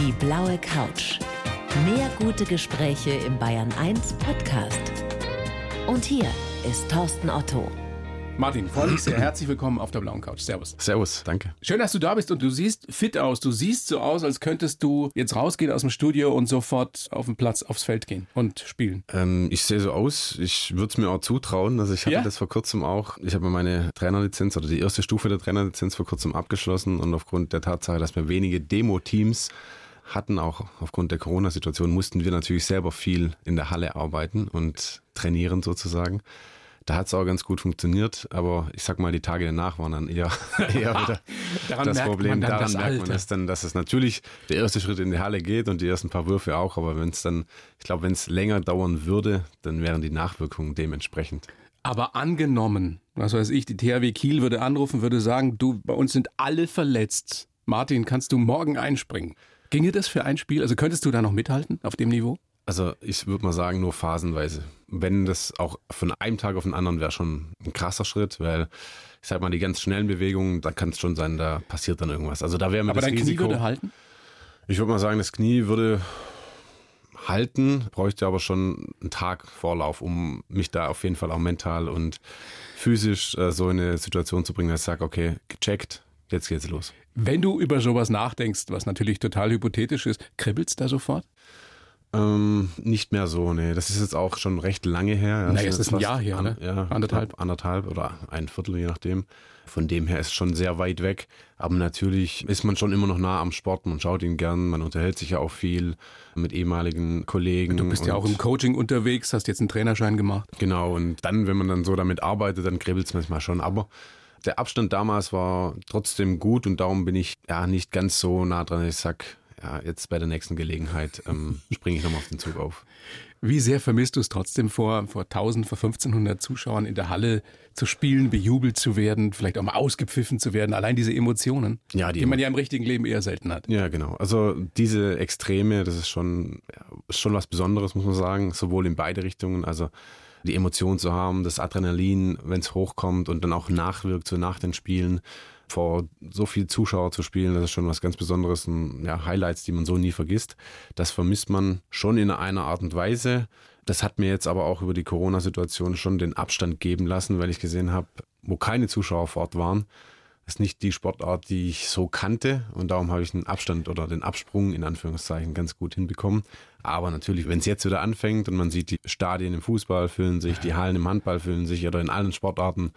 Die blaue Couch. Mehr gute Gespräche im Bayern 1 Podcast. Und hier ist Thorsten Otto. Martin, freue mich sehr. Herzlich willkommen auf der blauen Couch. Servus. Servus, danke. Schön, dass du da bist und du siehst fit aus. Du siehst so aus, als könntest du jetzt rausgehen aus dem Studio und sofort auf den Platz, aufs Feld gehen und spielen. Ähm, ich sehe so aus. Ich würde es mir auch zutrauen. Also ich hatte Ja? das vor kurzem auch. Ich habe meine Trainerlizenz oder die erste Stufe der Trainerlizenz vor kurzem abgeschlossen und aufgrund der Tatsache, dass wir wenige Demo-Teams hatten, auch aufgrund der Corona-Situation, mussten wir natürlich selber viel in der Halle arbeiten und trainieren sozusagen. Da hat es auch ganz gut funktioniert, aber ich sag mal, die Tage danach waren dann eher, eher wieder Daran das Problem. man dann daran das merkt man Alter. es dann, dass es natürlich der erste Schritt in die Halle geht und die ersten paar Würfe auch, aber wenn es dann, ich glaube, wenn es länger dauern würde, dann wären die Nachwirkungen dementsprechend. Aber angenommen, was weiß ich, die THW Kiel würde anrufen, würde sagen, du, bei uns sind alle verletzt. Martin, kannst du morgen einspringen? Ginge das für ein Spiel? Also könntest du da noch mithalten auf dem Niveau? Also ich würde mal sagen, nur phasenweise. Wenn das auch von einem Tag auf den anderen wäre schon ein krasser Schritt, weil ich sag mal, die ganz schnellen Bewegungen, da kann es schon sein, da passiert dann irgendwas. Also da wäre mir Aber das dein Knie Risiko. würde halten? Ich würde mal sagen, das Knie würde halten, bräuchte aber schon einen Tag Vorlauf, um mich da auf jeden Fall auch mental und physisch äh, so in eine Situation zu bringen, dass ich sage, okay, gecheckt, jetzt geht's los. Wenn du über sowas nachdenkst, was natürlich total hypothetisch ist, kribbelt's da sofort? Ähm, nicht mehr so, nee. Das ist jetzt auch schon recht lange her. Ja, Naja, es ist ein Jahr her, ne? Ja, Anderthalb. Anderthalb oder ein Viertel, je nachdem. Von dem her ist es schon sehr weit weg. Aber natürlich ist man schon immer noch nah am Sport. Man schaut ihn gern, man unterhält sich ja auch viel mit ehemaligen Kollegen. Du bist ja auch im Coaching unterwegs, hast jetzt einen Trainerschein gemacht. Genau, und dann, wenn man dann so damit arbeitet, dann kribbelt es manchmal schon. Aber der Abstand damals war trotzdem gut und darum bin ich ja nicht ganz so nah dran, ich sag, ja, jetzt bei der nächsten Gelegenheit ähm, springe ich nochmal auf den Zug auf. Wie sehr vermisst du es trotzdem vor, vor 1000, vor 1500 Zuschauern in der Halle zu spielen, bejubelt zu werden, vielleicht auch mal ausgepfiffen zu werden? Allein diese Emotionen, Ja, die die man ja im richtigen Leben eher selten hat. Ja, genau. Also diese Extreme, das ist schon, ja, ist schon was Besonderes, muss man sagen, sowohl in beide Richtungen. Also die Emotion zu haben, das Adrenalin, wenn es hochkommt und dann auch nachwirkt, so nach den Spielen, vor so viel Zuschauer zu spielen, das ist schon was ganz Besonderes. Und, ja, Highlights, die man so nie vergisst. Das vermisst man schon in einer Art und Weise. Das hat mir jetzt aber auch über die Corona-Situation schon den Abstand geben lassen, weil ich gesehen habe, wo keine Zuschauer vor Ort waren, ist nicht die Sportart, die ich so kannte und darum habe ich den Abstand oder den Absprung in Anführungszeichen ganz gut hinbekommen. Aber natürlich, wenn es jetzt wieder anfängt und man sieht, die Stadien im Fußball füllen sich, die Hallen im Handball füllen sich oder in allen Sportarten,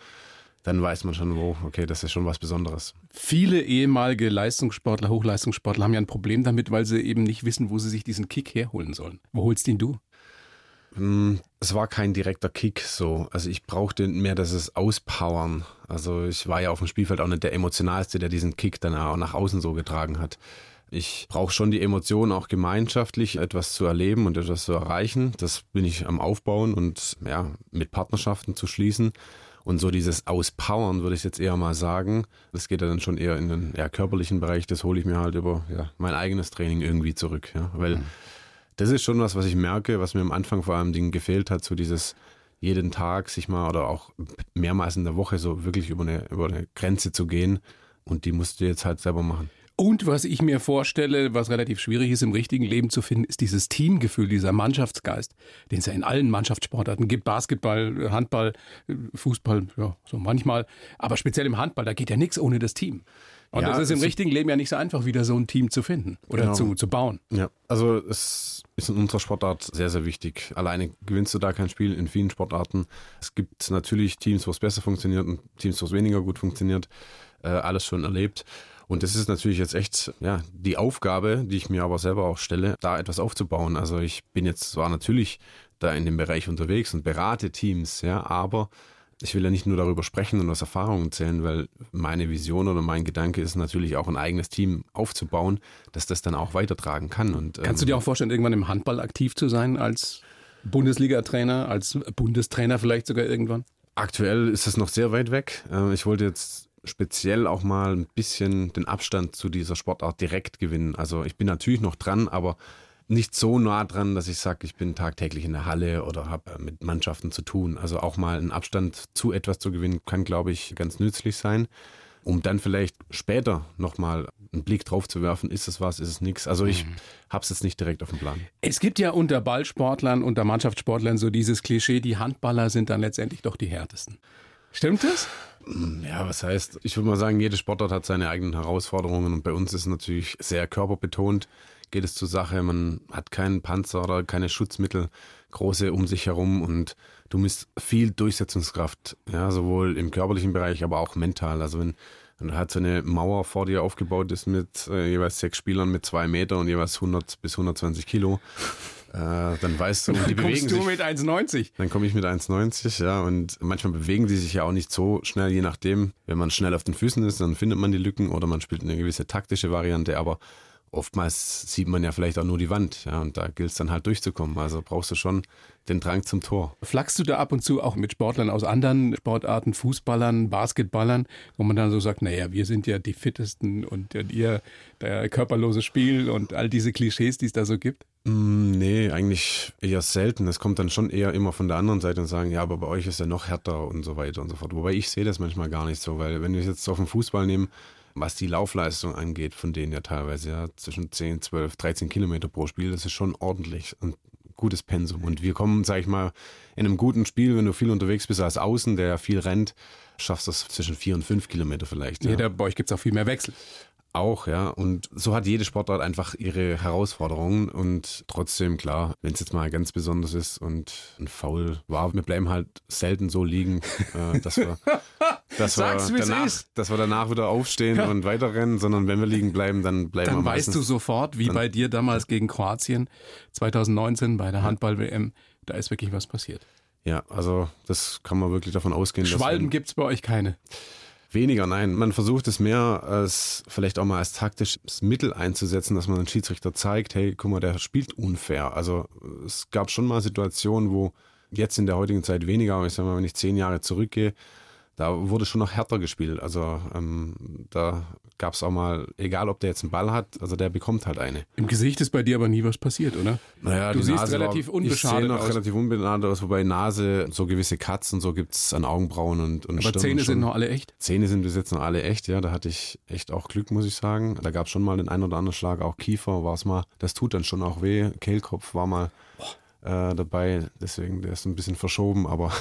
dann weiß man schon, wo, okay, das ist schon was Besonderes. Viele ehemalige Leistungssportler, Hochleistungssportler haben ja ein Problem damit, weil sie eben nicht wissen, wo sie sich diesen Kick herholen sollen. Wo holst ihn du? Hm, Es war kein direkter Kick so. Also ich brauchte mehr das Auspowern. Also ich war ja auf dem Spielfeld auch nicht der emotionalste, der diesen Kick dann auch nach außen so getragen hat. Ich brauche schon die Emotion, auch gemeinschaftlich etwas zu erleben und etwas zu erreichen. Das bin ich am Aufbauen und ja, mit Partnerschaften zu schließen. Und so dieses Auspowern würde ich jetzt eher mal sagen. Das geht ja dann schon eher in den ja, körperlichen Bereich. Das hole ich mir halt über ja, mein eigenes Training irgendwie zurück. Ja? Weil das ist schon was, was ich merke, was mir am Anfang vor allem Dingen gefehlt hat, so dieses jeden Tag sich mal oder auch mehrmals in der Woche so wirklich über eine, über eine Grenze zu gehen. Und die musst du jetzt halt selber machen. Und was ich mir vorstelle, was relativ schwierig ist im richtigen Leben zu finden, ist dieses Teamgefühl, dieser Mannschaftsgeist, den es ja in allen Mannschaftssportarten gibt. Basketball, Handball, Fußball, ja, so manchmal. Aber speziell im Handball, da geht ja nichts ohne das Team. Und Ja, das ist im richtigen Leben ja nicht so einfach, wieder so ein Team zu finden oder Genau. zu, zu bauen. Ja, also es ist in unserer Sportart sehr, sehr wichtig. Alleine gewinnst du da kein Spiel in vielen Sportarten. Es gibt natürlich Teams, wo es besser funktioniert und Teams, wo es weniger gut funktioniert. Äh, alles schon erlebt. Und das ist natürlich jetzt echt ja, die Aufgabe, die ich mir aber selber auch stelle, da etwas aufzubauen. Also ich bin jetzt zwar natürlich da in dem Bereich unterwegs und berate Teams, ja, aber ich will ja nicht nur darüber sprechen und aus Erfahrungen zählen, weil meine Vision oder mein Gedanke ist natürlich auch ein eigenes Team aufzubauen, dass das dann auch weitertragen kann. Und, Kannst du ähm, dir auch vorstellen, irgendwann im Handball aktiv zu sein als Bundesliga-Trainer, als Bundestrainer vielleicht sogar irgendwann? Aktuell ist es noch sehr weit weg. Äh, Ich wollte jetzt speziell auch mal ein bisschen den Abstand zu dieser Sportart direkt gewinnen. Also ich bin natürlich noch dran, aber nicht so nah dran, dass ich sage, ich bin tagtäglich in der Halle oder habe mit Mannschaften zu tun. Also auch mal einen Abstand zu etwas zu gewinnen, kann, glaube ich, ganz nützlich sein, um dann vielleicht später nochmal einen Blick drauf zu werfen, ist es was, ist es nichts. Also ich mhm. habe es jetzt nicht direkt auf dem Plan. Es gibt ja unter Ballsportlern, unter Mannschaftssportlern so dieses Klischee, die Handballer sind dann letztendlich doch die härtesten. Stimmt das? Ja, was heißt, ich würde mal sagen, jede Sportart hat seine eigenen Herausforderungen und bei uns ist natürlich sehr körperbetont, geht es zur Sache. Man hat keinen Panzer oder keine Schutzmittel große um sich herum und du misst viel Durchsetzungskraft, ja, sowohl im körperlichen Bereich, aber auch mental. Also wenn, wenn du halt so eine Mauer vor dir aufgebaut ist mit äh, jeweils sechs Spielern mit zwei Meter und jeweils 100 bis 120 Kilo, äh, dann weißt du, dann die bewegen du sich. mit 1,90. Dann komme ich mit 1,90, ja. Und manchmal bewegen die sich ja auch nicht so schnell, je nachdem. Wenn man schnell auf den Füßen ist, dann findet man die Lücken oder man spielt eine gewisse taktische Variante. Aber oftmals sieht man ja vielleicht auch nur die Wand, ja, und da gilt es dann halt durchzukommen. Also brauchst du schon den Drang zum Tor. Flachst du da ab und zu auch mit Sportlern aus anderen Sportarten, Fußballern, Basketballern, wo man dann so sagt, naja, wir sind ja die fittesten und ihr der körperlose Spiel und all diese Klischees, die es da so gibt? Mm, nee, eigentlich eher selten. Es kommt dann schon eher immer von der anderen Seite und sagen, ja, aber bei euch ist ja noch härter und so weiter und so fort. Wobei ich sehe das manchmal gar nicht so, weil wenn wir es jetzt auf den Fußball nehmen, was die Laufleistung angeht, von denen ja teilweise ja zwischen 10, 12, 13 Kilometer pro Spiel, das ist schon ordentlich und gutes Pensum. Und wir kommen, sag ich mal, in einem guten Spiel, wenn du viel unterwegs bist als Außen, der viel rennt, schaffst du es zwischen 4 und 5 Kilometer vielleicht. Ja, ja bei euch gibt es auch viel mehr Wechsel. Auch, ja. Und so hat jede Sportart einfach ihre Herausforderungen. Und trotzdem, klar, wenn es jetzt mal ganz besonders ist und ein Foul war, wir bleiben halt selten so liegen, äh, dass wir, dass, wir danach, dass wir danach wieder aufstehen ja. und weiterrennen, sondern wenn wir liegen bleiben, dann bleiben dann wir Dann weißt du sofort, wie bei dir damals gegen Kroatien 2019 bei der Handball-WM, da ist wirklich was passiert. Ja, also das kann man wirklich davon ausgehen. Schwalben gibt es bei euch keine. Weniger, nein. Man versucht es mehr als vielleicht auch mal als taktisches Mittel einzusetzen, dass man den Schiedsrichter zeigt, hey, guck mal, der spielt unfair. Also es gab schon mal Situationen, wo jetzt in der heutigen Zeit weniger, aber ich sag mal, wenn ich zehn Jahre zurückgehe, da wurde schon noch härter gespielt. Also ähm, da gab es auch mal, egal ob der jetzt einen Ball hat, also der bekommt halt eine. Im Gesicht ist bei dir aber nie was passiert, oder? Naja, du siehst Nase relativ war, unbeschadet ich noch aus. relativ unbeschadet aus, wobei Nase, so gewisse Cuts und so gibt es an Augenbrauen und, und Aber Stirn Zähne sind noch alle echt? Zähne sind bis jetzt noch alle echt, ja. Da hatte ich echt auch Glück, muss ich sagen. Da gab es schon mal den einen oder anderen Schlag, auch Kiefer war es mal. Das tut dann schon auch weh. Kehlkopf war mal. Äh, dabei, deswegen der ist ein bisschen verschoben, aber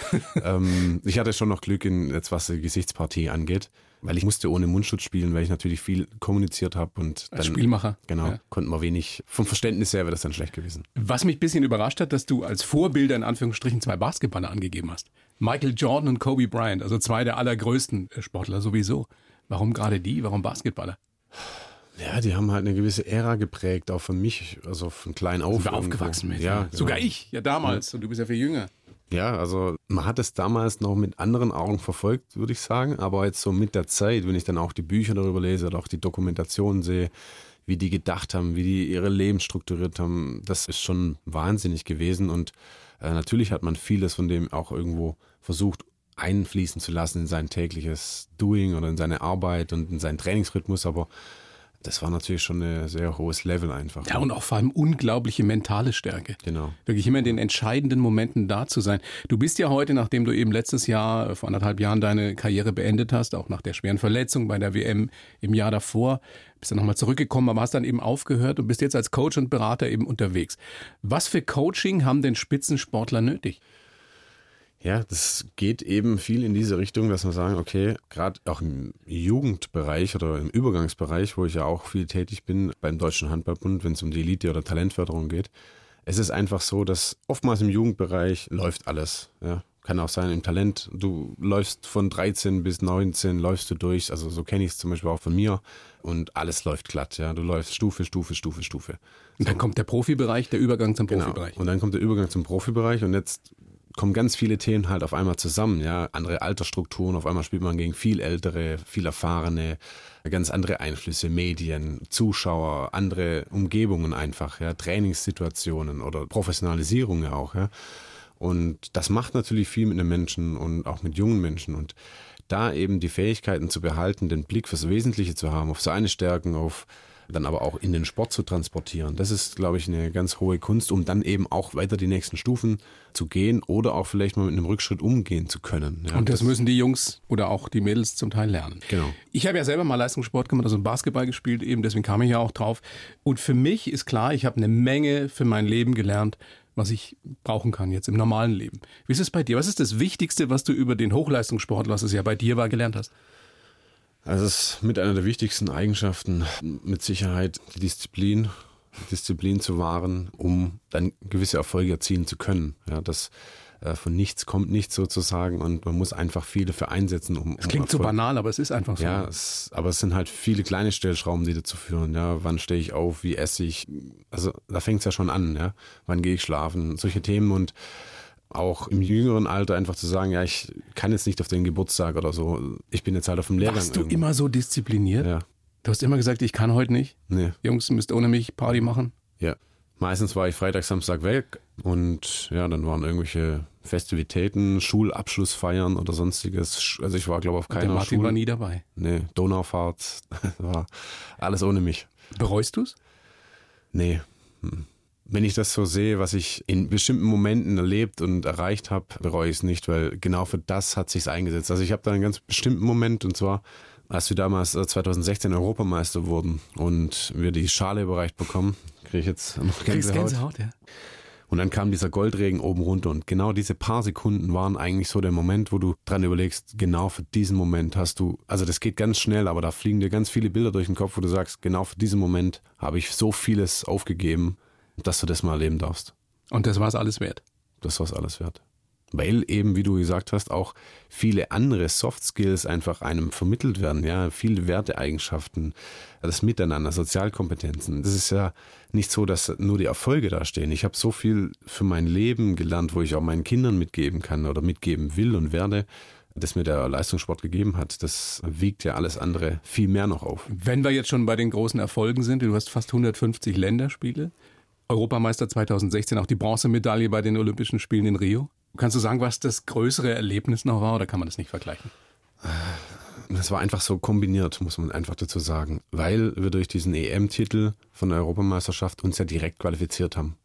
ähm, ich hatte schon noch Glück in jetzt was die Gesichtspartie angeht, weil ich musste ohne Mundschutz spielen, weil ich natürlich viel kommuniziert habe und Als dann, Spielmacher. Genau, ja. konnten wir wenig. Vom Verständnis her wäre das dann schlecht gewesen. Was mich ein bisschen überrascht hat, dass du als Vorbilder in Anführungsstrichen zwei Basketballer angegeben hast. Michael Jordan und Kobe Bryant, also zwei der allergrößten Sportler sowieso. Warum gerade die? Warum Basketballer? Ja, die haben halt eine gewisse Ära geprägt, auch für mich, also von klein auf. Sind aufgewachsen mit. Ja, genau. Sogar ich, ja damals. Ja. Und du bist ja viel jünger. Ja, also man hat es damals noch mit anderen Augen verfolgt, würde ich sagen. Aber jetzt so mit der Zeit, wenn ich dann auch die Bücher darüber lese oder auch die Dokumentation sehe, wie die gedacht haben, wie die ihre Leben strukturiert haben, das ist schon wahnsinnig gewesen. Und äh, natürlich hat man vieles von dem auch irgendwo versucht einfließen zu lassen in sein tägliches Doing oder in seine Arbeit und in seinen Trainingsrhythmus. Aber das war natürlich schon ein sehr hohes Level einfach. Ja, und auch vor allem unglaubliche mentale Stärke. Genau. Wirklich immer in den entscheidenden Momenten da zu sein. Du bist ja heute, nachdem du eben letztes Jahr, vor anderthalb Jahren deine Karriere beendet hast, auch nach der schweren Verletzung bei der WM im Jahr davor, bist dann nochmal zurückgekommen, aber hast dann eben aufgehört und bist jetzt als Coach und Berater eben unterwegs. Was für Coaching haben denn Spitzensportler nötig? Ja, das geht eben viel in diese Richtung, dass wir sagen, okay, gerade auch im Jugendbereich oder im Übergangsbereich, wo ich ja auch viel tätig bin beim Deutschen Handballbund, wenn es um die Elite oder Talentförderung geht, es ist einfach so, dass oftmals im Jugendbereich läuft alles. Ja. Kann auch sein im Talent, du läufst von 13 bis 19, läufst du durch, also so kenne ich es zum Beispiel auch von mir und alles läuft glatt, ja. Du läufst Stufe, Stufe, Stufe, Stufe. Und dann kommt der Profibereich, der Übergang zum genau. Profibereich. Und dann kommt der Übergang zum Profibereich und jetzt kommen ganz viele Themen halt auf einmal zusammen, ja, andere Altersstrukturen, auf einmal spielt man gegen viel ältere, viel erfahrene, ganz andere Einflüsse, Medien, Zuschauer, andere Umgebungen einfach, ja, Trainingssituationen oder Professionalisierung ja auch, ja. Und das macht natürlich viel mit einem Menschen und auch mit jungen Menschen. Und da eben die Fähigkeiten zu behalten, den Blick fürs Wesentliche zu haben, auf seine Stärken, auf dann aber auch in den Sport zu transportieren. Das ist, glaube ich, eine ganz hohe Kunst, um dann eben auch weiter die nächsten Stufen zu gehen oder auch vielleicht mal mit einem Rückschritt umgehen zu können. Ja, und das, das, müssen die Jungs oder auch die Mädels zum Teil lernen. Genau. Ich habe ja selber mal Leistungssport gemacht, also Basketball gespielt, eben deswegen kam ich ja auch drauf. Und für mich ist klar, ich habe eine Menge für mein Leben gelernt, was ich brauchen kann jetzt im normalen Leben. Wie ist es bei dir? Was ist das Wichtigste, was du über den Hochleistungssport, was es ja bei dir war, gelernt hast? Also es ist mit einer der wichtigsten Eigenschaften mit Sicherheit die Disziplin, Disziplin zu wahren, um dann gewisse Erfolge erzielen zu können. Ja, das äh, von nichts kommt nichts sozusagen und man muss einfach viele dafür einsetzen, um. Es klingt um so banal, aber es ist einfach so. Ja, es, aber es sind halt viele kleine Stellschrauben, die dazu führen. Ja, wann stehe ich auf, wie esse ich? Also da fängt es ja schon an. Ja, wann gehe ich schlafen? Solche Themen und auch im jüngeren Alter einfach zu sagen, ja, ich kann jetzt nicht auf den Geburtstag oder so. Ich bin jetzt halt auf dem Lehrgang. Warst du irgendwo. immer so diszipliniert? Ja. Du hast immer gesagt, ich kann heute nicht. Nee. Jungs, müsst ohne mich Party machen. Ja. Meistens war ich Freitag, Samstag weg und ja, dann waren irgendwelche Festivitäten, Schulabschlussfeiern oder sonstiges. Also ich war, glaube ich, auf keiner Der Martin Schule. war nie dabei. Nee, Donaufahrt, war alles ohne mich. Bereust du's? Nee. Hm wenn ich das so sehe, was ich in bestimmten Momenten erlebt und erreicht habe, bereue ich es nicht, weil genau für das hat sich's eingesetzt. Also ich habe da einen ganz bestimmten Moment und zwar, als wir damals 2016 äh, Europameister wurden und wir die Schale überreicht bekommen, kriege ich jetzt noch Gänsehaut. Gänsehaut ja. Und dann kam dieser Goldregen oben runter und genau diese paar Sekunden waren eigentlich so der Moment, wo du dran überlegst, genau für diesen Moment hast du, also das geht ganz schnell, aber da fliegen dir ganz viele Bilder durch den Kopf, wo du sagst, genau für diesen Moment habe ich so vieles aufgegeben dass du das mal erleben darfst. Und das war es alles wert. Das war es alles wert. Weil eben, wie du gesagt hast, auch viele andere Soft Skills einfach einem vermittelt werden, ja, viele Werteeigenschaften, das Miteinander, Sozialkompetenzen. Das ist ja nicht so, dass nur die Erfolge da stehen. Ich habe so viel für mein Leben gelernt, wo ich auch meinen Kindern mitgeben kann oder mitgeben will und werde, das mir der Leistungssport gegeben hat. Das wiegt ja alles andere viel mehr noch auf. Wenn wir jetzt schon bei den großen Erfolgen sind, du hast fast 150 Länderspiele. Europameister 2016, auch die Bronzemedaille bei den Olympischen Spielen in Rio. Kannst du sagen, was das größere Erlebnis noch war oder kann man das nicht vergleichen? Das war einfach so kombiniert, muss man einfach dazu sagen, weil wir durch diesen EM-Titel von der Europameisterschaft uns ja direkt qualifiziert haben.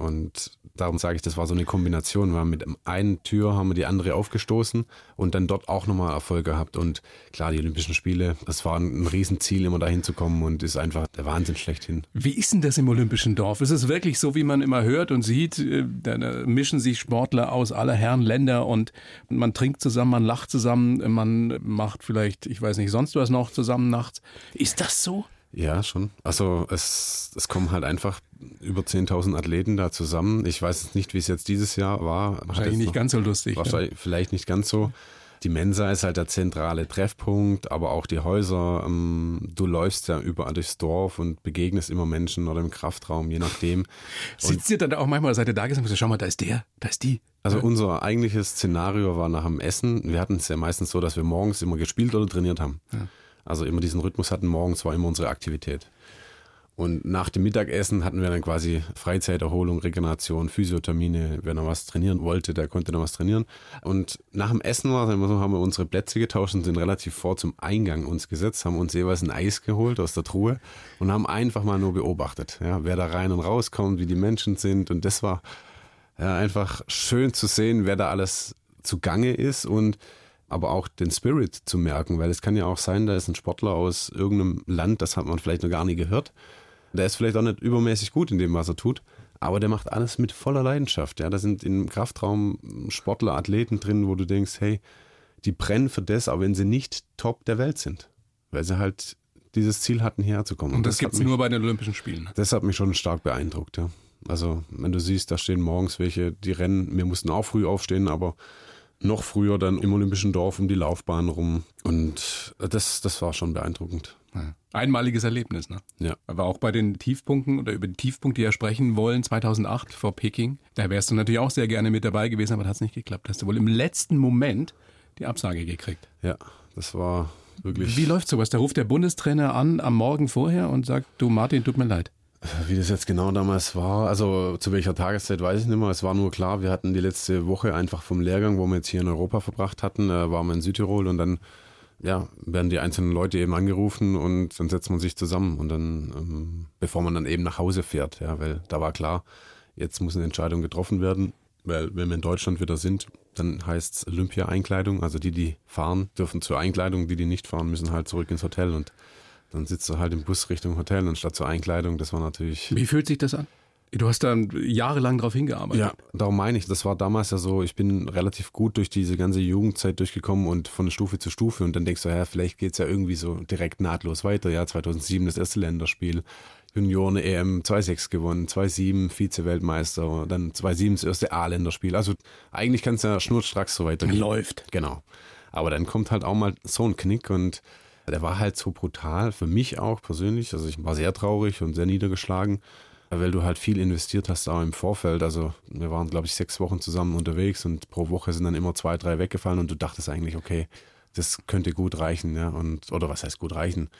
Und darum sage ich, das war so eine Kombination. Wir haben mit einer Tür haben wir die andere aufgestoßen und dann dort auch nochmal Erfolg gehabt. Und klar, die Olympischen Spiele, das war ein Riesenziel, immer dahin zu kommen und ist einfach der Wahnsinn schlechthin. Wie ist denn das im Olympischen Dorf? Ist es wirklich so, wie man immer hört und sieht? Äh, da mischen sich Sportler aus aller Herren Länder und man trinkt zusammen, man lacht zusammen, man macht vielleicht, ich weiß nicht, sonst was noch zusammen nachts. Ist das so? Ja, schon. Also es, es kommen halt einfach über 10.000 Athleten da zusammen. Ich weiß jetzt nicht, wie es jetzt dieses Jahr war. Wahrscheinlich nicht noch, ganz so lustig. Wahrscheinlich, ja. vielleicht nicht ganz so. Die Mensa ist halt der zentrale Treffpunkt, aber auch die Häuser. Ähm, du läufst ja überall durchs Dorf und begegnest immer Menschen oder im Kraftraum, je nachdem. Sitzt ihr dann auch manchmal seid ihr da gesagt, schau mal, da ist der, da ist die. Also unser eigentliches Szenario war nach dem Essen. Wir hatten es ja meistens so, dass wir morgens immer gespielt oder trainiert haben. Ja. Also immer diesen Rhythmus hatten, morgens war immer unsere Aktivität. Und nach dem Mittagessen hatten wir dann quasi Freizeiterholung, Regeneration, Physiothermine. Wer noch was trainieren wollte, der konnte noch was trainieren. Und nach dem Essen war immer so, haben wir unsere Plätze getauscht und sind relativ vor zum Eingang uns gesetzt, haben uns jeweils ein Eis geholt aus der Truhe und haben einfach mal nur beobachtet, ja, wer da rein und rauskommt, wie die Menschen sind. Und das war ja, einfach schön zu sehen, wer da alles zugange ist und aber auch den Spirit zu merken, weil es kann ja auch sein, da ist ein Sportler aus irgendeinem Land, das hat man vielleicht noch gar nie gehört. Der ist vielleicht auch nicht übermäßig gut in dem, was er tut, aber der macht alles mit voller Leidenschaft. Ja, da sind im Kraftraum Sportler, Athleten drin, wo du denkst, hey, die brennen für das, auch wenn sie nicht top der Welt sind, weil sie halt dieses Ziel hatten, hierher zu kommen. Und das, das gibt es nur bei den Olympischen Spielen. Das hat mich schon stark beeindruckt, ja. Also, wenn du siehst, da stehen morgens welche, die rennen, wir mussten auch früh aufstehen, aber noch früher dann im Olympischen Dorf um die Laufbahn rum. Und das, das war schon beeindruckend. Ja. Einmaliges Erlebnis, ne? Ja. Aber auch bei den Tiefpunkten oder über die Tiefpunkte, die ja sprechen wollen, 2008 vor Peking, da wärst du natürlich auch sehr gerne mit dabei gewesen, aber das hat nicht geklappt. Hast du wohl im letzten Moment die Absage gekriegt. Ja, das war wirklich. Wie läuft sowas? Da ruft der Bundestrainer an am Morgen vorher und sagt, du Martin, tut mir leid. Wie das jetzt genau damals war, also zu welcher Tageszeit weiß ich nicht mehr. Es war nur klar, wir hatten die letzte Woche einfach vom Lehrgang, wo wir jetzt hier in Europa verbracht hatten, äh, waren wir in Südtirol und dann ja, werden die einzelnen Leute eben angerufen und dann setzt man sich zusammen und dann, ähm, bevor man dann eben nach Hause fährt, ja, weil da war klar, jetzt muss eine Entscheidung getroffen werden, weil wenn wir in Deutschland wieder sind, dann heißt es Olympia-Einkleidung, also die, die fahren, dürfen zur Einkleidung, die, die nicht fahren, müssen halt zurück ins Hotel und dann sitzt du halt im Bus Richtung Hotel anstatt zur Einkleidung, das war natürlich... Wie fühlt sich das an? Du hast da jahrelang darauf hingearbeitet. Ja, darum meine ich, das war damals ja so, ich bin relativ gut durch diese ganze Jugendzeit durchgekommen und von Stufe zu Stufe und dann denkst du, ja, vielleicht geht es ja irgendwie so direkt nahtlos weiter. Ja, 2007 das erste Länderspiel, Junioren EM 2-6 gewonnen, 2-7 Vize-Weltmeister, dann 2-7 das erste A-Länderspiel. Also eigentlich kann es ja schnurstracks so weitergehen. Läuft. Genau. Aber dann kommt halt auch mal so ein Knick und der war halt so brutal, für mich auch persönlich. Also ich war sehr traurig und sehr niedergeschlagen weil du halt viel investiert hast auch im Vorfeld. Also wir waren, glaube ich, sechs Wochen zusammen unterwegs und pro Woche sind dann immer zwei, drei weggefallen und du dachtest eigentlich, okay, das könnte gut reichen, ja. Und, oder was heißt gut reichen?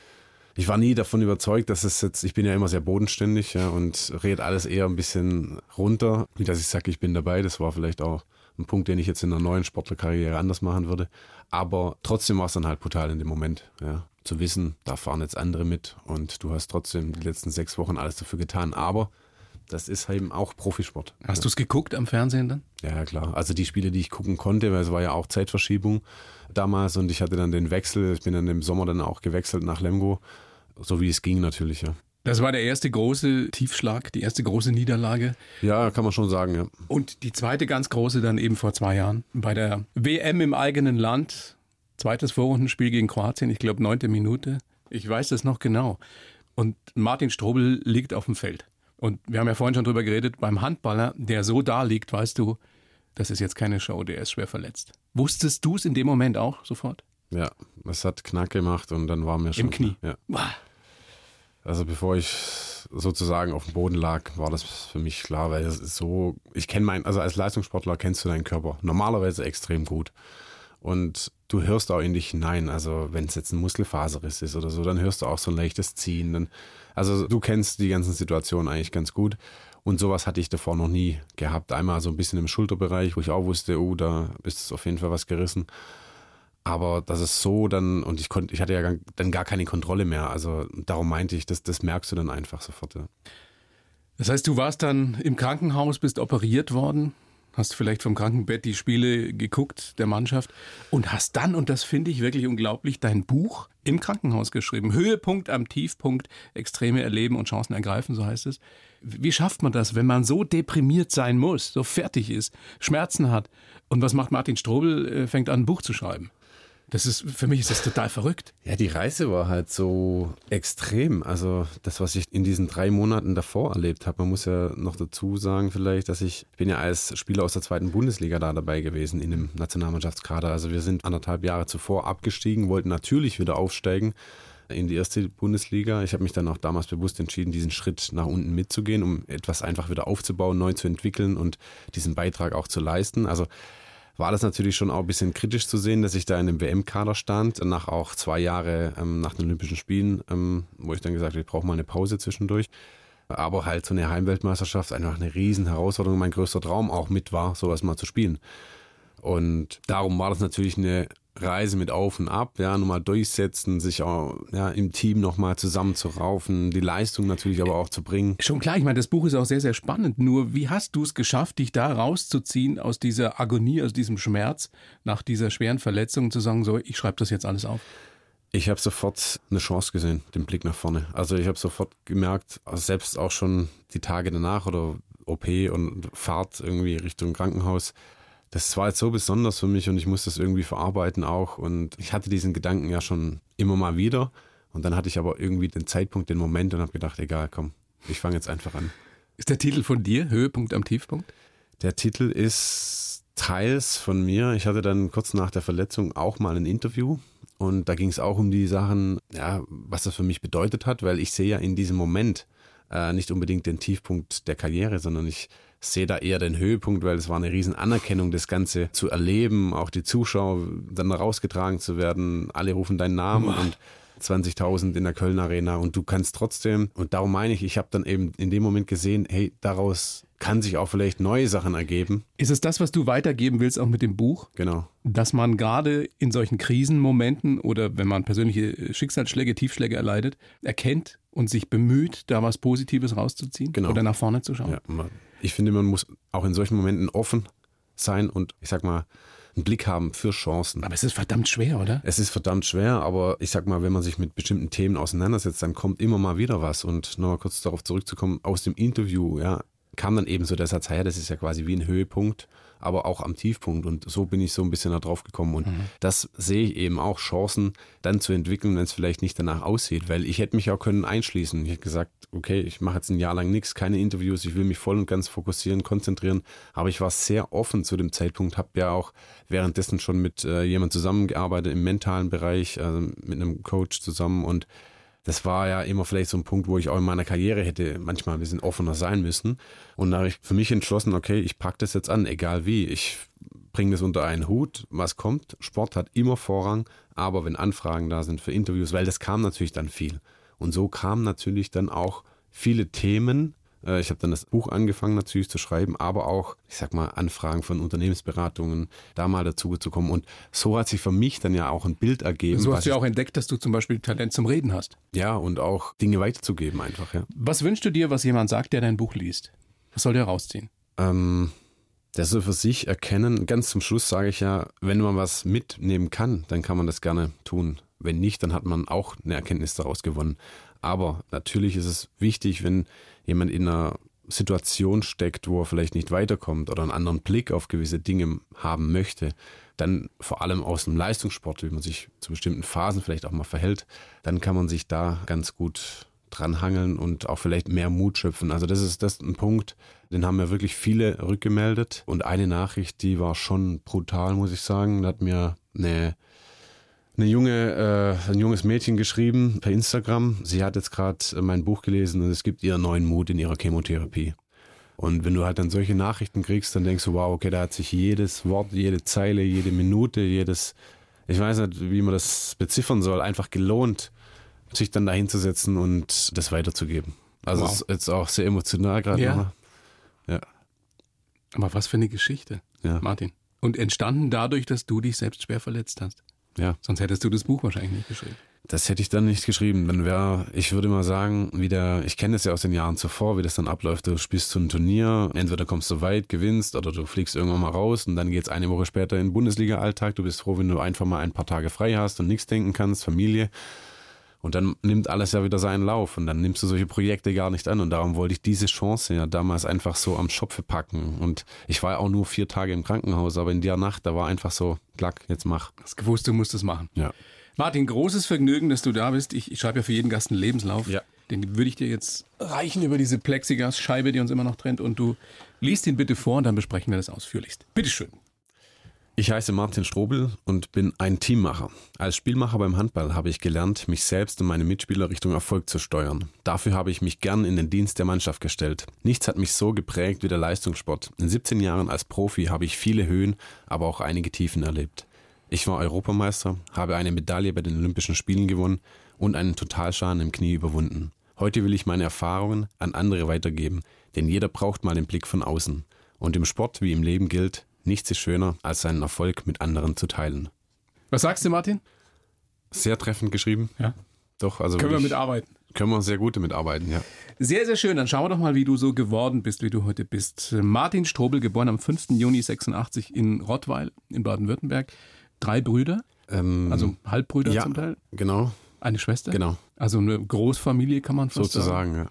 Ich war nie davon überzeugt, dass es jetzt, ich bin ja immer sehr bodenständig, ja, und rede alles eher ein bisschen runter, wie dass ich sage, ich bin dabei. Das war vielleicht auch ein Punkt, den ich jetzt in einer neuen Sportlerkarriere anders machen würde. Aber trotzdem war es dann halt brutal in dem Moment, ja zu wissen, da fahren jetzt andere mit und du hast trotzdem die letzten sechs Wochen alles dafür getan. Aber das ist eben auch Profisport. Hast ja. du es geguckt am Fernsehen dann? Ja, klar. Also die Spiele, die ich gucken konnte, weil es war ja auch Zeitverschiebung damals und ich hatte dann den Wechsel. Ich bin dann im Sommer dann auch gewechselt nach Lemgo, so wie es ging natürlich, ja. Das war der erste große Tiefschlag, die erste große Niederlage. Ja, kann man schon sagen, ja. Und die zweite ganz große dann eben vor zwei Jahren bei der WM im eigenen Land Zweites Vorrundenspiel gegen Kroatien, ich glaube neunte Minute. Ich weiß das noch genau. Und Martin Strobel liegt auf dem Feld. Und wir haben ja vorhin schon drüber geredet, beim Handballer, der so da liegt, weißt du, das ist jetzt keine Show, der ist schwer verletzt. Wusstest du es in dem Moment auch sofort? Ja, es hat Knack gemacht und dann war mir schon. Im Knie. Ja. Also bevor ich sozusagen auf dem Boden lag, war das für mich klar, weil es ist so, ich kenne meinen, also als Leistungssportler kennst du deinen Körper normalerweise extrem gut. Und du hörst auch in dich hinein. Also wenn es jetzt ein Muskelfaserriss ist oder so, dann hörst du auch so ein leichtes Ziehen. Dann, also du kennst die ganzen Situationen eigentlich ganz gut. Und sowas hatte ich davor noch nie gehabt. Einmal so ein bisschen im Schulterbereich, wo ich auch wusste, oh, da ist auf jeden Fall was gerissen. Aber das ist so dann, und ich konnte, ich hatte ja dann gar keine Kontrolle mehr. Also darum meinte ich, das, das merkst du dann einfach sofort. Ja. Das heißt, du warst dann im Krankenhaus, bist operiert worden hast vielleicht vom Krankenbett die Spiele geguckt der Mannschaft und hast dann, und das finde ich wirklich unglaublich, dein Buch im Krankenhaus geschrieben. Höhepunkt am Tiefpunkt, Extreme erleben und Chancen ergreifen, so heißt es. Wie schafft man das, wenn man so deprimiert sein muss, so fertig ist, Schmerzen hat? Und was macht Martin Strobel? Äh, fängt an, ein Buch zu schreiben. Das ist, für mich ist das total verrückt. Ja, die Reise war halt so extrem. Also das, was ich in diesen drei Monaten davor erlebt habe. Man muss ja noch dazu sagen vielleicht, dass ich, bin ja als Spieler aus der zweiten Bundesliga da dabei gewesen in dem Nationalmannschaftskader. Also wir sind anderthalb Jahre zuvor abgestiegen, wollten natürlich wieder aufsteigen in die erste Bundesliga. Ich habe mich dann auch damals bewusst entschieden, diesen Schritt nach unten mitzugehen, um etwas einfach wieder aufzubauen, neu zu entwickeln und diesen Beitrag auch zu leisten. Also war das natürlich schon auch ein bisschen kritisch zu sehen, dass ich da in dem WM-Kader stand, nach auch zwei Jahre ähm, nach den Olympischen Spielen, ähm, wo ich dann gesagt habe, ich brauche mal eine Pause zwischendurch. Aber halt so eine Heimweltmeisterschaft einfach eine riesen Herausforderung, mein größter Traum auch mit war, sowas mal zu spielen. Und darum war das natürlich eine Reise mit Auf und Ab, ja, nochmal durchsetzen, sich auch ja, im Team nochmal zusammenzuraufen, die Leistung natürlich aber auch zu bringen. Schon klar, ich meine, das Buch ist auch sehr, sehr spannend. Nur wie hast du es geschafft, dich da rauszuziehen aus dieser Agonie, aus diesem Schmerz, nach dieser schweren Verletzung, zu sagen, so, ich schreibe das jetzt alles auf? Ich habe sofort eine Chance gesehen, den Blick nach vorne. Also ich habe sofort gemerkt, also selbst auch schon die Tage danach oder OP und Fahrt irgendwie Richtung Krankenhaus, das war jetzt so besonders für mich und ich musste das irgendwie verarbeiten auch. Und ich hatte diesen Gedanken ja schon immer mal wieder. Und dann hatte ich aber irgendwie den Zeitpunkt, den Moment und habe gedacht, egal, komm, ich fange jetzt einfach an. Ist der Titel von dir Höhepunkt am Tiefpunkt? Der Titel ist teils von mir. Ich hatte dann kurz nach der Verletzung auch mal ein Interview und da ging es auch um die Sachen, ja, was das für mich bedeutet hat, weil ich sehe ja in diesem Moment äh, nicht unbedingt den Tiefpunkt der Karriere, sondern ich sehe da eher den Höhepunkt, weil es war eine riesen Anerkennung, das Ganze zu erleben, auch die Zuschauer dann rausgetragen zu werden. Alle rufen deinen Namen und 20.000 in der Köln Arena und du kannst trotzdem, und darum meine ich, ich habe dann eben in dem Moment gesehen, hey, daraus kann sich auch vielleicht neue Sachen ergeben. Ist es das, was du weitergeben willst, auch mit dem Buch? Genau. Dass man gerade in solchen Krisenmomenten oder wenn man persönliche Schicksalsschläge, Tiefschläge erleidet, erkennt und sich bemüht, da was Positives rauszuziehen Genau. oder nach vorne zu schauen. Ja, man- ich finde, man muss auch in solchen Momenten offen sein und ich sag mal, einen Blick haben für Chancen. Aber es ist verdammt schwer, oder? Es ist verdammt schwer, aber ich sag mal, wenn man sich mit bestimmten Themen auseinandersetzt, dann kommt immer mal wieder was. Und nochmal kurz darauf zurückzukommen, aus dem Interview, ja, kam dann eben so der Satz, ja, das ist ja quasi wie ein Höhepunkt, aber auch am Tiefpunkt. Und so bin ich so ein bisschen da drauf gekommen. Und das sehe ich eben auch Chancen, dann zu entwickeln, wenn es vielleicht nicht danach aussieht. Weil ich hätte mich auch können einschließen. Ich hätte gesagt, okay, ich mache jetzt ein Jahr lang nichts, keine Interviews, ich will mich voll und ganz fokussieren, konzentrieren. Aber ich war sehr offen zu dem Zeitpunkt, habe ja auch währenddessen schon mit äh, jemandem zusammengearbeitet im mentalen Bereich, also mit einem Coach zusammen und das war ja immer vielleicht so ein Punkt, wo ich auch in meiner Karriere hätte manchmal ein bisschen offener sein müssen. Und da habe ich für mich entschlossen, okay, ich packe das jetzt an, egal wie. Ich bringe das unter einen Hut, was kommt. Sport hat immer Vorrang, aber wenn Anfragen da sind für Interviews, weil das kam natürlich dann viel. Und so kamen natürlich dann auch viele Themen. Äh, Ich habe dann das Buch angefangen natürlich zu schreiben, aber auch, ich sag mal, Anfragen von Unternehmensberatungen, da mal dazu zu kommen. Und so hat sich für mich dann ja auch ein Bild ergeben. So was hast du ja auch entdeckt, dass du zum Beispiel Talent zum Reden hast. ja, und auch Dinge weiterzugeben einfach, ja. Was wünschst du dir, was jemand sagt, der dein Buch liest? Was soll der rausziehen? Ähm, der soll für sich erkennen, ganz zum Schluss sage ich ja, wenn man was mitnehmen kann, dann kann man das gerne tun. Wenn nicht, dann hat man auch eine Erkenntnis daraus gewonnen. Aber natürlich ist es wichtig, wenn jemand in einer Situation steckt, wo er vielleicht nicht weiterkommt oder einen anderen Blick auf gewisse Dinge haben möchte, dann vor allem aus dem Leistungssport, wie man sich zu bestimmten Phasen vielleicht auch mal verhält, dann kann man sich da ganz gut dranhangeln und auch vielleicht mehr Mut schöpfen. Also das ist das ein Punkt, den haben mir wirklich viele rückgemeldet. Und eine Nachricht, die war schon brutal, muss ich sagen. Da hat mir eine, eine junge, äh, ein junges Mädchen geschrieben per Instagram. Sie hat jetzt gerade mein Buch gelesen und es gibt ihr neuen Mut in ihrer Chemotherapie. Und wenn du halt dann solche Nachrichten kriegst, dann denkst du, wow, okay, da hat sich jedes Wort, jede Zeile, jede Minute, jedes, ich weiß nicht, wie man das beziffern soll, einfach gelohnt, sich dann dahin zu setzen und das weiterzugeben. Also Wow. es ist jetzt auch sehr emotional gerade Ja. nochmal. Ja, Aber was für eine Geschichte, ja, Martin. Und entstanden dadurch, dass du dich selbst schwer verletzt hast. Ja. Sonst hättest du das Buch wahrscheinlich nicht geschrieben. Das hätte ich dann nicht geschrieben. Dann wäre, ich würde mal sagen, wie der, ich kenne das ja aus den Jahren zuvor, wie das dann abläuft. Du spielst zu einem Turnier, entweder kommst du weit, gewinnst oder du fliegst irgendwann mal raus und dann geht's eine Woche später in den Bundesliga-Alltag. Du bist froh, wenn du einfach mal ein paar Tage frei hast und nichts denken kannst, Familie. Und dann nimmt alles ja wieder seinen Lauf und dann nimmst du solche Projekte gar nicht an. Und darum wollte ich diese Chance ja damals einfach so am Schopfe packen. Und ich war auch nur vier Tage im Krankenhaus, aber in der Nacht, da war einfach so, klack, jetzt mach. Hast gewusst, du musst es machen. Ja. Martin, großes Vergnügen, dass du da bist. Ich, ich schreibe ja für jeden Gast einen Lebenslauf. Ja. Den würde ich dir jetzt reichen über diese Plexiglas-Scheibe, die uns immer noch trennt. Und du liest ihn bitte vor und dann besprechen wir das ausführlichst. Bitteschön. Ich heiße Martin Strobel und bin ein Teammacher. Als Spielmacher beim Handball habe ich gelernt, mich selbst und meine Mitspieler Richtung Erfolg zu steuern. Dafür habe ich mich gern in den Dienst der Mannschaft gestellt. Nichts hat mich so geprägt wie der Leistungssport. In 17 Jahren als Profi habe ich viele Höhen, aber auch einige Tiefen erlebt. Ich war Europameister, habe eine Medaille bei den Olympischen Spielen gewonnen und einen Totalschaden im Knie überwunden. Heute will ich meine Erfahrungen an andere weitergeben, denn jeder braucht mal den Blick von außen. Und im Sport wie im Leben gilt, nichts ist schöner, als seinen Erfolg mit anderen zu teilen. Was sagst du, Martin? Sehr treffend geschrieben. Ja. Doch, also Können wir mitarbeiten. können wir sehr gut damit arbeiten, ja. Sehr, sehr schön. Dann schauen wir doch mal, wie du so geworden bist, wie du heute bist. Martin Strobel, geboren am 5. Juni 86 in Rottweil in Baden-Württemberg. Drei Brüder, Ähm, also Halbbrüder ja, zum Teil. genau, Eine Schwester. genau, Also eine Großfamilie kann man fast sagen. sozusagen, ja.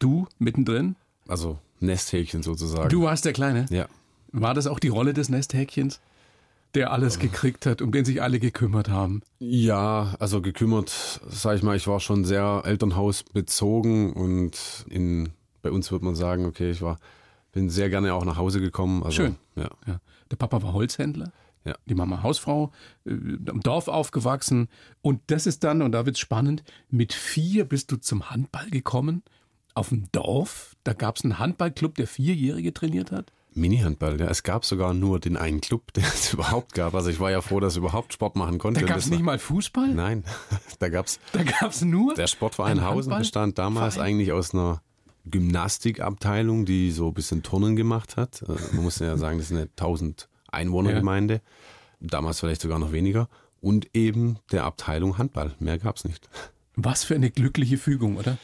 Du mittendrin. Also Nesthäkchen sozusagen. Du warst der Kleine. Ja. War das auch die Rolle des Nesthäkchens, der alles gekriegt hat, um den sich alle gekümmert haben? Ja, also gekümmert, sag ich mal, ich war schon sehr Elternhausbezogen und in, bei uns würde man sagen, okay, ich war, bin sehr gerne auch nach Hause gekommen. Also, Schön. Ja, Ja. Der Papa war Holzhändler. Ja. Die Mama Hausfrau, äh, am Dorf aufgewachsen. Und das ist dann, und da wird's spannend, mit vier bist du zum Handball gekommen. Auf dem Dorf, da gab's einen Handballclub, der Vierjährige trainiert hat. Mini-Handball, ja. Es gab sogar nur den einen Club, den es überhaupt gab. Also ich war ja froh, dass ich überhaupt Sport machen konnte. Da gab's das nicht mal Fußball, Nein, da gab's da gab's nur Der Sportverein Ein Hausen bestand damals Verein? eigentlich aus einer Gymnastikabteilung, die so ein bisschen Turnen gemacht hat. Äh, man muss ja sagen, das ist eine 1000 Einwohnergemeinde. Ja. Damals vielleicht sogar noch weniger. Und eben der Abteilung Handball. Mehr gab es nicht. Was für eine glückliche Fügung, oder?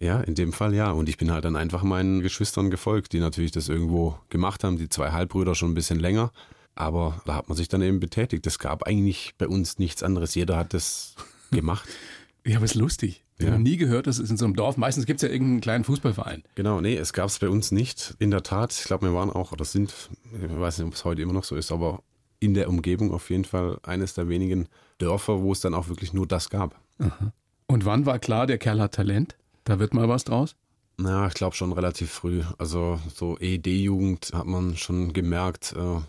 Ja, in dem Fall ja. Und ich bin halt dann einfach meinen Geschwistern gefolgt, die natürlich das irgendwo gemacht haben. Die zwei Halbbrüder schon ein bisschen länger. Aber da hat man sich dann eben betätigt. Es gab eigentlich bei uns nichts anderes. Jeder hat das gemacht. Ja, aber es ist lustig. Ich ja. habe nie gehört, das ist in so einem Dorf. Meistens gibt es ja irgendeinen kleinen Fußballverein. Genau, nee, es gab es bei uns nicht. In der Tat, ich glaube, wir waren auch, oder sind, ich weiß nicht, ob es heute immer noch so ist, aber in der Umgebung auf jeden Fall eines der wenigen Dörfer, wo es dann auch wirklich nur das gab. Aha. Und wann war klar, der Kerl hat Talent? Da wird mal was draus? Na, ich glaube schon relativ früh. Also so ED-Jugend hat man schon gemerkt, äh,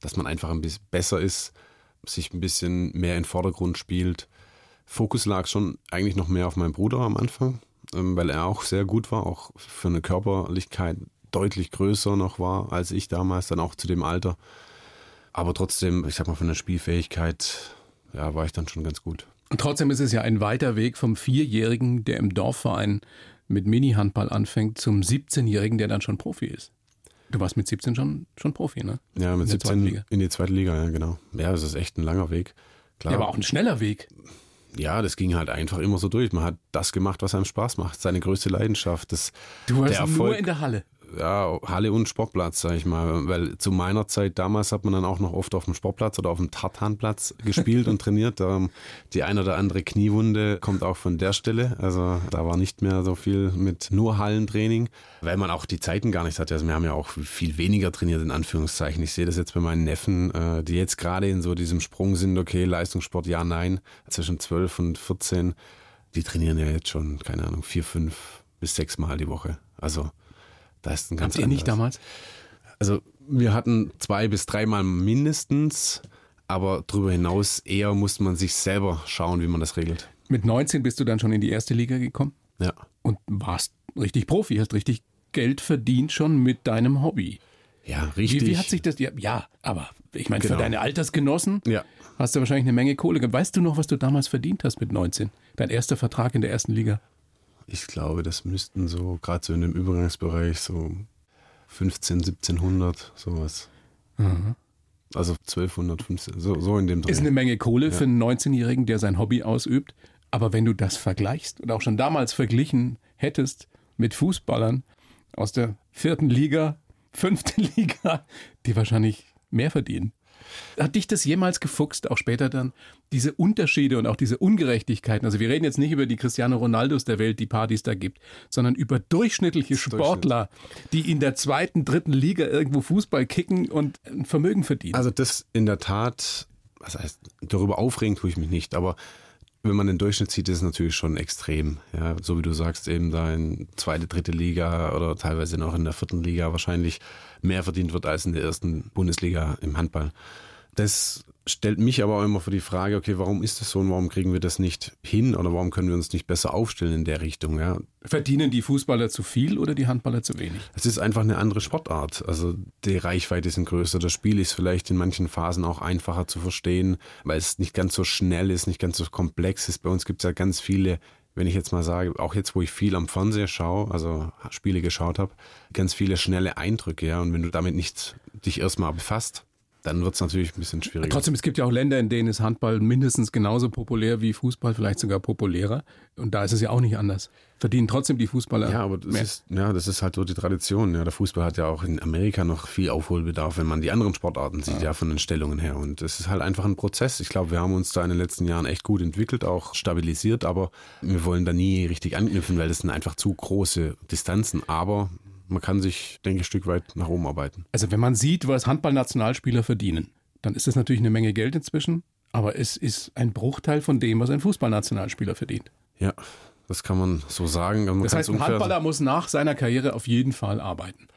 dass man einfach ein bisschen besser ist, sich ein bisschen mehr in den Vordergrund spielt. Fokus lag schon eigentlich noch mehr auf meinem Bruder am Anfang, ähm, weil er auch sehr gut war, auch für eine Körperlichkeit deutlich größer noch war als ich damals, dann auch zu dem Alter. Aber trotzdem, ich sag mal, von der Spielfähigkeit, ja, war ich dann schon ganz gut. Und trotzdem ist es ja ein weiter Weg vom Vierjährigen, der im Dorfverein mit Mini-Handball anfängt, zum 17-Jährigen, der dann schon Profi ist. Du warst mit 17 schon, schon Profi, ne? Ja, mit in 17 in die zweite Liga, ja, genau. Ja, das ist echt ein langer Weg. Klar. Ja, aber auch ein schneller Weg ja, das ging halt einfach immer so durch. Man hat das gemacht, was einem Spaß macht. Seine größte Leidenschaft. Das, du warst der Erfolg, nur in der Halle ja, Halle und Sportplatz, sag ich mal. Weil zu meiner Zeit damals hat man dann auch noch oft auf dem Sportplatz oder auf dem Tartanplatz gespielt und trainiert. Die eine oder andere Kniewunde kommt auch von der Stelle. Also da war nicht mehr so viel mit nur Hallentraining, weil man auch die Zeiten gar nicht hatte. Also wir haben ja auch viel weniger trainiert, in Anführungszeichen. Ich sehe das jetzt bei meinen Neffen, äh, die jetzt gerade in so diesem Sprung sind, okay, Leistungssport, ja, nein, zwischen 12 und 14. Die trainieren ja jetzt schon, keine Ahnung, vier, fünf bis sechs Mal die Woche. Also da ist ein ganz Habt ihr nicht damals? Also wir hatten zwei bis dreimal mindestens, aber darüber hinaus eher musste man sich selber schauen, wie man das regelt. Mit 19 bist du dann schon in die erste Liga gekommen? Ja. Und warst richtig Profi, hast richtig Geld verdient schon mit deinem Hobby. Ja, richtig. Wie, wie hat sich das, ja, ja aber ich meine, genau. für deine Altersgenossen ja. hast du wahrscheinlich eine Menge Kohle. Weißt du noch, was du damals verdient hast mit 19? Dein erster Vertrag in der ersten Liga? Ich glaube, das müssten so, gerade so in dem Übergangsbereich, so 15, 1700, sowas. Mhm. Also 1200, 15, so, so in dem Dreh. Ist eine Menge Kohle ja. für einen 19-Jährigen, der sein Hobby ausübt. Aber wenn du das vergleichst und auch schon damals verglichen hättest mit Fußballern aus der vierten Liga, fünften Liga, die wahrscheinlich mehr verdienen. Hat dich das jemals gefuchst, auch später dann, diese Unterschiede und auch diese Ungerechtigkeiten? Also wir reden jetzt nicht über die Cristiano Ronaldos der Welt, die Partys da gibt, sondern über durchschnittliche Sportler, die in der zweiten, dritten Liga irgendwo Fußball kicken und ein Vermögen verdienen. Also das in der Tat, was heißt, darüber aufregen tue ich mich nicht, aber wenn man den Durchschnitt sieht, ist es natürlich schon extrem. Ja, so wie du sagst, eben da in zweite, dritte Liga oder teilweise noch in der vierten Liga wahrscheinlich mehr verdient wird als in der ersten Bundesliga im Handball. Das stellt mich aber auch immer vor die Frage, okay, warum ist das so und warum kriegen wir das nicht hin oder warum können wir uns nicht besser aufstellen in der Richtung? Ja? Verdienen die Fußballer zu viel oder die Handballer zu wenig? Es ist einfach eine andere Sportart. Also die Reichweite ist größer, das Spiel ist vielleicht in manchen Phasen auch einfacher zu verstehen, weil es nicht ganz so schnell ist, nicht ganz so komplex ist. Bei uns gibt es ja ganz viele wenn ich jetzt mal sage, auch jetzt, wo ich viel am Fernseher schaue, also Spiele geschaut habe, ganz viele schnelle Eindrücke, ja. Und wenn du damit nicht dich erstmal befasst, dann wird es natürlich ein bisschen schwieriger. Trotzdem, es gibt ja auch Länder, in denen ist Handball mindestens genauso populär wie Fußball, vielleicht sogar populärer. Und da ist es ja auch nicht anders. Verdienen trotzdem die Fußballer. Ja, aber das mehr. ist, ja, das ist halt so die Tradition. Ja, der Fußball hat ja auch in Amerika noch viel Aufholbedarf, wenn man die anderen Sportarten sieht, ja, ja von den Stellungen her. Und es ist halt einfach ein Prozess. Ich glaube, wir haben uns da in den letzten Jahren echt gut entwickelt, auch stabilisiert, aber wir wollen da nie richtig anknüpfen, weil das sind einfach zu große Distanzen. Aber man kann sich, denke ich, ein Stück weit nach oben arbeiten. Also wenn man sieht, was Handballnationalspieler verdienen, dann ist das natürlich eine Menge Geld inzwischen, aber es ist ein Bruchteil von dem, was ein Fußballnationalspieler verdient. Ja, das kann man so sagen. Man das heißt, ein Handballer muss nach seiner Karriere auf jeden Fall arbeiten.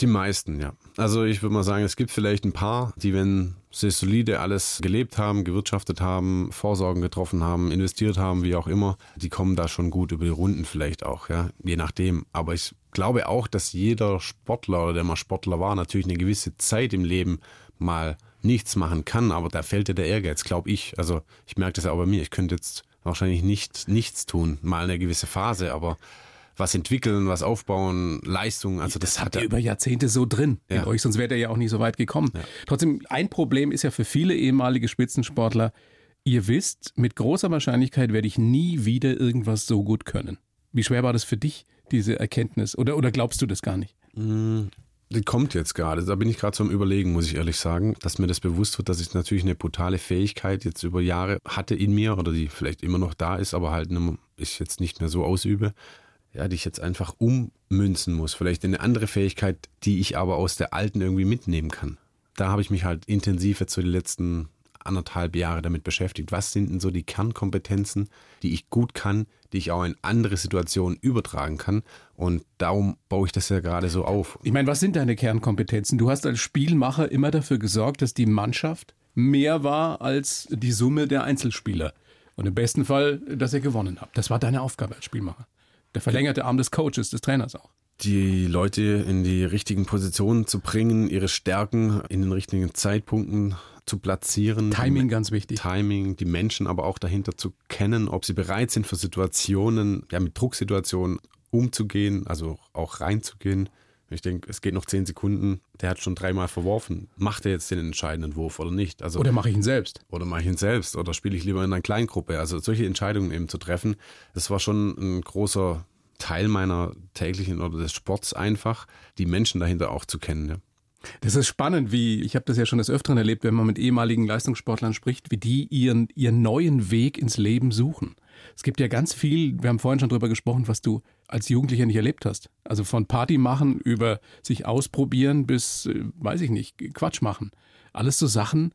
Die meisten, ja. Also ich würde mal sagen, es gibt vielleicht ein paar, die, wenn sie solide alles gelebt haben, gewirtschaftet haben, Vorsorgen getroffen haben, investiert haben, wie auch immer, die kommen da schon gut über die Runden vielleicht auch, ja, je nachdem. Aber ich glaube auch, dass jeder Sportler oder der mal Sportler war, natürlich eine gewisse Zeit im Leben mal nichts machen kann, aber da fällt dir der Ehrgeiz, glaube ich. Also ich merke das auch bei mir, ich könnte jetzt wahrscheinlich nicht nichts tun, mal eine gewisse Phase, aber was entwickeln, was aufbauen, Leistungen. Also das, das hat er über Jahrzehnte so drin ja. in euch, sonst wäre er ja auch nicht so weit gekommen. Ja. Trotzdem, ein Problem ist ja für viele ehemalige Spitzensportler, ihr wisst, mit großer Wahrscheinlichkeit werde ich nie wieder irgendwas so gut können. Wie schwer war das für dich, diese Erkenntnis? Oder, oder glaubst du das gar nicht? Mm, die kommt jetzt gerade. Da bin ich gerade am Überlegen, muss ich ehrlich sagen, dass mir das bewusst wird, dass ich natürlich eine brutale Fähigkeit jetzt über Jahre hatte in mir oder die vielleicht immer noch da ist, aber halt ich jetzt nicht mehr so ausübe. Ja, die ich jetzt einfach ummünzen muss. Vielleicht eine andere Fähigkeit, die ich aber aus der alten irgendwie mitnehmen kann. Da habe ich mich halt intensiv jetzt so die letzten anderthalb Jahre damit beschäftigt. Was sind denn so die Kernkompetenzen, die ich gut kann, die ich auch in andere Situationen übertragen kann? Und darum baue ich das ja gerade so auf. Ich meine, was sind deine Kernkompetenzen? Du hast als Spielmacher immer dafür gesorgt, dass die Mannschaft mehr war als die Summe der Einzelspieler. Und im besten Fall, dass ihr gewonnen habt. Das war deine Aufgabe als Spielmacher. Der verlängerte Arm des Coaches, des Trainers auch die Leute in die richtigen Positionen zu bringen, ihre Stärken in den richtigen Zeitpunkten zu platzieren. Timing ganz wichtig. Timing, die Menschen aber auch dahinter zu kennen, ob sie bereit sind für Situationen, ja, mit Drucksituationen umzugehen, also auch reinzugehen. Ich denke, es geht noch zehn Sekunden, der hat schon dreimal verworfen. Macht er jetzt den entscheidenden Wurf oder nicht? Also, oder mache ich ihn selbst? Oder mache ich ihn selbst? Oder spiele ich lieber in einer Kleingruppe? Also solche Entscheidungen eben zu treffen, das war schon ein großer Teil meiner täglichen oder des Sports einfach, die Menschen dahinter auch zu kennen. Ja. Das ist spannend, wie ich habe das ja schon des Öfteren erlebt, wenn man mit ehemaligen Leistungssportlern spricht, wie die ihren, ihren neuen Weg ins Leben suchen. Es gibt ja ganz viel, wir haben vorhin schon drüber gesprochen, was du als Jugendlicher nicht erlebt hast. Also von Party machen über sich ausprobieren bis, äh, weiß ich nicht, Quatsch machen. Alles so Sachen,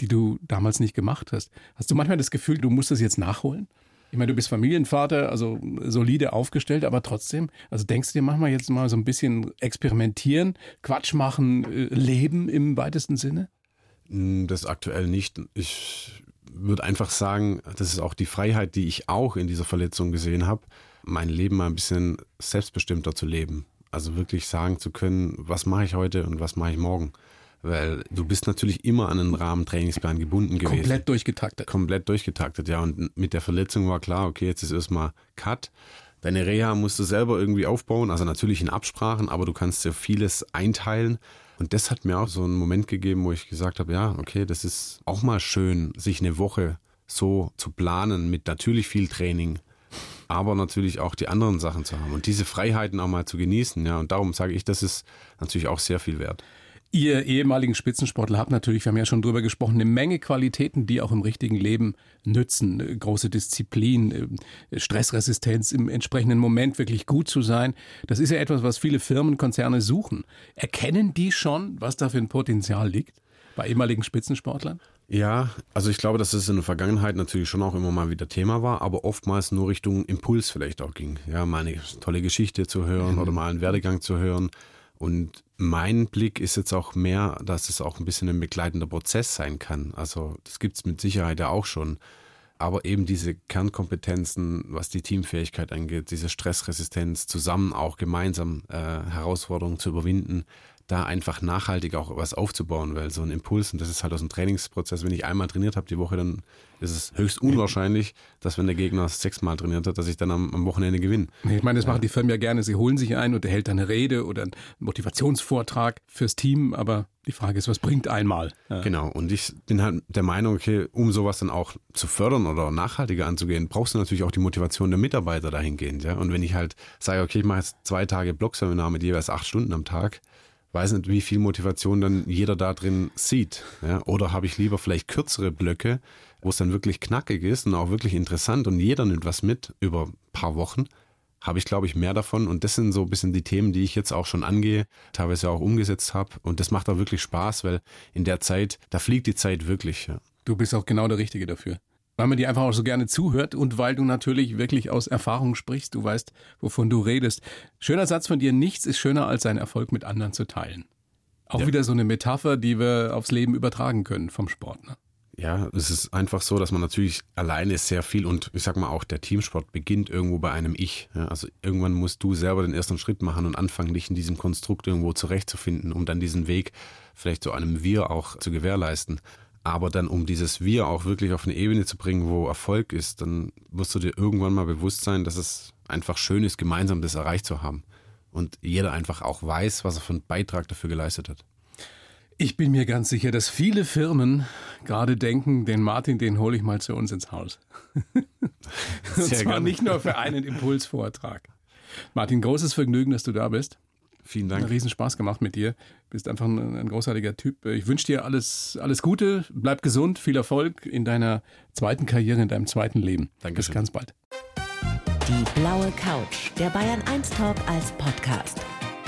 die du damals nicht gemacht hast. Hast du manchmal das Gefühl, du musst das jetzt nachholen? Ich meine, du bist Familienvater, also solide aufgestellt, aber trotzdem, also denkst du dir manchmal jetzt mal so ein bisschen experimentieren, Quatsch machen, äh, leben im weitesten Sinne? Hm, das aktuell nicht. Ich würde einfach sagen, das ist auch die Freiheit, die ich auch in dieser Verletzung gesehen habe, mein Leben mal ein bisschen selbstbestimmter zu leben. Also wirklich sagen zu können, was mache ich heute und was mache ich morgen. Weil du bist natürlich immer an einen Rahmentrainingsplan gebunden gewesen. Komplett durchgetaktet. Komplett durchgetaktet, ja. Und mit der Verletzung war klar, okay, jetzt ist erstmal Cut. Deine Reha musst du selber irgendwie aufbauen, also natürlich in Absprachen, aber du kannst dir vieles einteilen. Und das hat mir auch so einen Moment gegeben, wo ich gesagt habe, ja, okay, das ist auch mal schön, sich eine Woche so zu planen mit natürlich viel Training, aber natürlich auch die anderen Sachen zu haben und diese Freiheiten auch mal zu genießen. Ja, und darum sage ich, das ist natürlich auch sehr viel wert. Ihr ehemaligen Spitzensportler habt natürlich, wir haben ja schon drüber gesprochen, eine Menge Qualitäten, die auch im richtigen Leben nützen. Große Disziplin, äh, Stressresistenz, im entsprechenden Moment wirklich gut zu sein. Das ist ja etwas, was viele Firmen, Konzerne suchen. Erkennen die schon, was da für ein Potenzial liegt bei ehemaligen Spitzensportlern? Ja, also ich glaube, dass es in der Vergangenheit natürlich schon auch immer mal wieder Thema war, aber oftmals nur Richtung Impuls vielleicht auch ging. Ja, mal eine tolle Geschichte zu hören mhm. oder mal einen Werdegang zu hören und mein Blick ist jetzt auch mehr, dass es auch ein bisschen ein begleitender Prozess sein kann. Also das gibt es mit Sicherheit ja auch schon. Aber eben diese Kernkompetenzen, was die Teamfähigkeit angeht, diese Stressresistenz, zusammen auch gemeinsam äh, Herausforderungen zu überwinden, da einfach nachhaltig auch was aufzubauen, weil so ein Impuls, und das ist halt aus dem Trainingsprozess, wenn ich einmal trainiert habe die Woche, dann ist es höchst unwahrscheinlich, dass wenn der Gegner sechsmal trainiert hat, dass ich dann am, am Wochenende gewinne. Ich meine, das machen die Firmen ja gerne. Sie holen sich ein und er hält eine Rede oder einen Motivationsvortrag fürs Team, aber die Frage ist, was bringt einmal? Ja. Genau, und ich bin halt der Meinung, okay, um sowas dann auch zu fördern oder nachhaltiger anzugehen, brauchst du natürlich auch die Motivation der Mitarbeiter dahingehend. Ja? Und wenn ich halt sage, okay, ich mache jetzt zwei Tage Blogseminar mit jeweils acht Stunden am Tag, weiß nicht, wie viel Motivation dann jeder da drin sieht. Ja? Oder habe ich lieber vielleicht kürzere Blöcke, wo es dann wirklich knackig ist und auch wirklich interessant und jeder nimmt was mit über ein paar Wochen, habe ich, glaube ich, mehr davon. Und das sind so ein bisschen die Themen, die ich jetzt auch schon angehe, teilweise auch umgesetzt habe. Und das macht auch wirklich Spaß, weil in der Zeit, da fliegt die Zeit wirklich. Ja. Du bist auch genau der Richtige dafür weil man dir einfach auch so gerne zuhört und weil du natürlich wirklich aus Erfahrung sprichst. Du weißt, wovon du redest. Schöner Satz von dir, nichts ist schöner als seinen Erfolg mit anderen zu teilen. Auch ja. wieder so eine Metapher, die wir aufs Leben übertragen können vom Sport. Ne? Ja, es ist einfach so, dass man natürlich alleine sehr viel und ich sag mal auch der Teamsport beginnt irgendwo bei einem Ich. Ja, also irgendwann musst du selber den ersten Schritt machen und anfangen, dich in diesem Konstrukt irgendwo zurechtzufinden, um dann diesen Weg vielleicht zu einem Wir auch zu gewährleisten. Aber dann, um dieses Wir auch wirklich auf eine Ebene zu bringen, wo Erfolg ist, dann musst du dir irgendwann mal bewusst sein, dass es einfach schön ist, gemeinsam das erreicht zu haben. Und jeder einfach auch weiß, was er für einen Beitrag dafür geleistet hat. Ich bin mir ganz sicher, dass viele Firmen gerade denken, den Martin, den hole ich mal zu uns ins Haus. Und zwar gerne. nicht nur für einen Impulsvortrag. Martin, großes Vergnügen, dass du da bist. Vielen Hat Dank. riesen Spaß gemacht mit dir. Bist einfach ein, ein großartiger Typ. Ich wünsche dir alles, alles Gute, bleib gesund, viel Erfolg in deiner zweiten Karriere, in deinem zweiten Leben. Dankeschön. Bis ganz bald. Die blaue Couch, der Bayern 1 Talk als Podcast.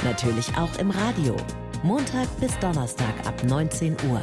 Natürlich auch im Radio. Montag bis Donnerstag ab 19 Uhr.